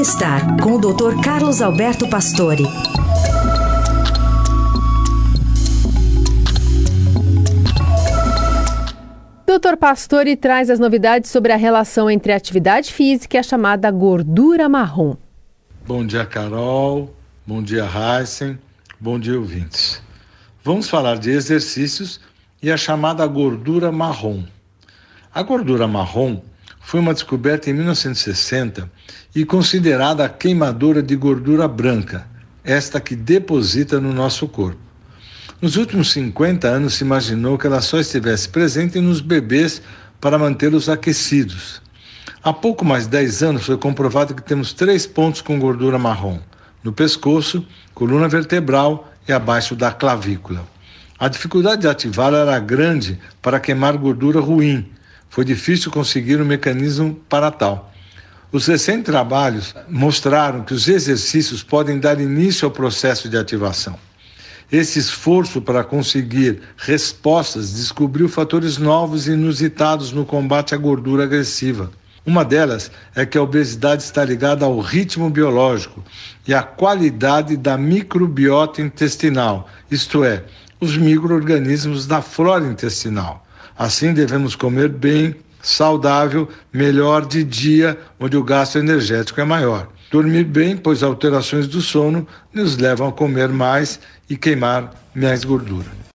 Bem-estar com o Dr. Carlos Alberto Pastore. Dr. Pastore traz as novidades sobre a relação entre a atividade física e a chamada gordura marrom. Bom dia, Carol. Bom dia, Heisen. Bom dia, ouvintes. Vamos falar de exercícios e a chamada gordura marrom. A gordura marrom foi uma descoberta em 1960 e considerada a queimadora de gordura branca, esta que deposita no nosso corpo. Nos últimos 50 anos se imaginou que ela só estivesse presente nos bebês para mantê-los aquecidos. Há pouco mais de 10 anos foi comprovado que temos três pontos com gordura marrom: no pescoço, coluna vertebral e abaixo da clavícula. A dificuldade de ativá-la era grande para queimar gordura ruim. Foi difícil conseguir um mecanismo para tal. Os recentes trabalhos mostraram que os exercícios podem dar início ao processo de ativação. Esse esforço para conseguir respostas descobriu fatores novos e inusitados no combate à gordura agressiva. Uma delas é que a obesidade está ligada ao ritmo biológico e à qualidade da microbiota intestinal, isto é, os microorganismos da flora intestinal. Assim, devemos comer bem, saudável, melhor de dia, onde o gasto energético é maior. Dormir bem, pois alterações do sono nos levam a comer mais e queimar mais gordura.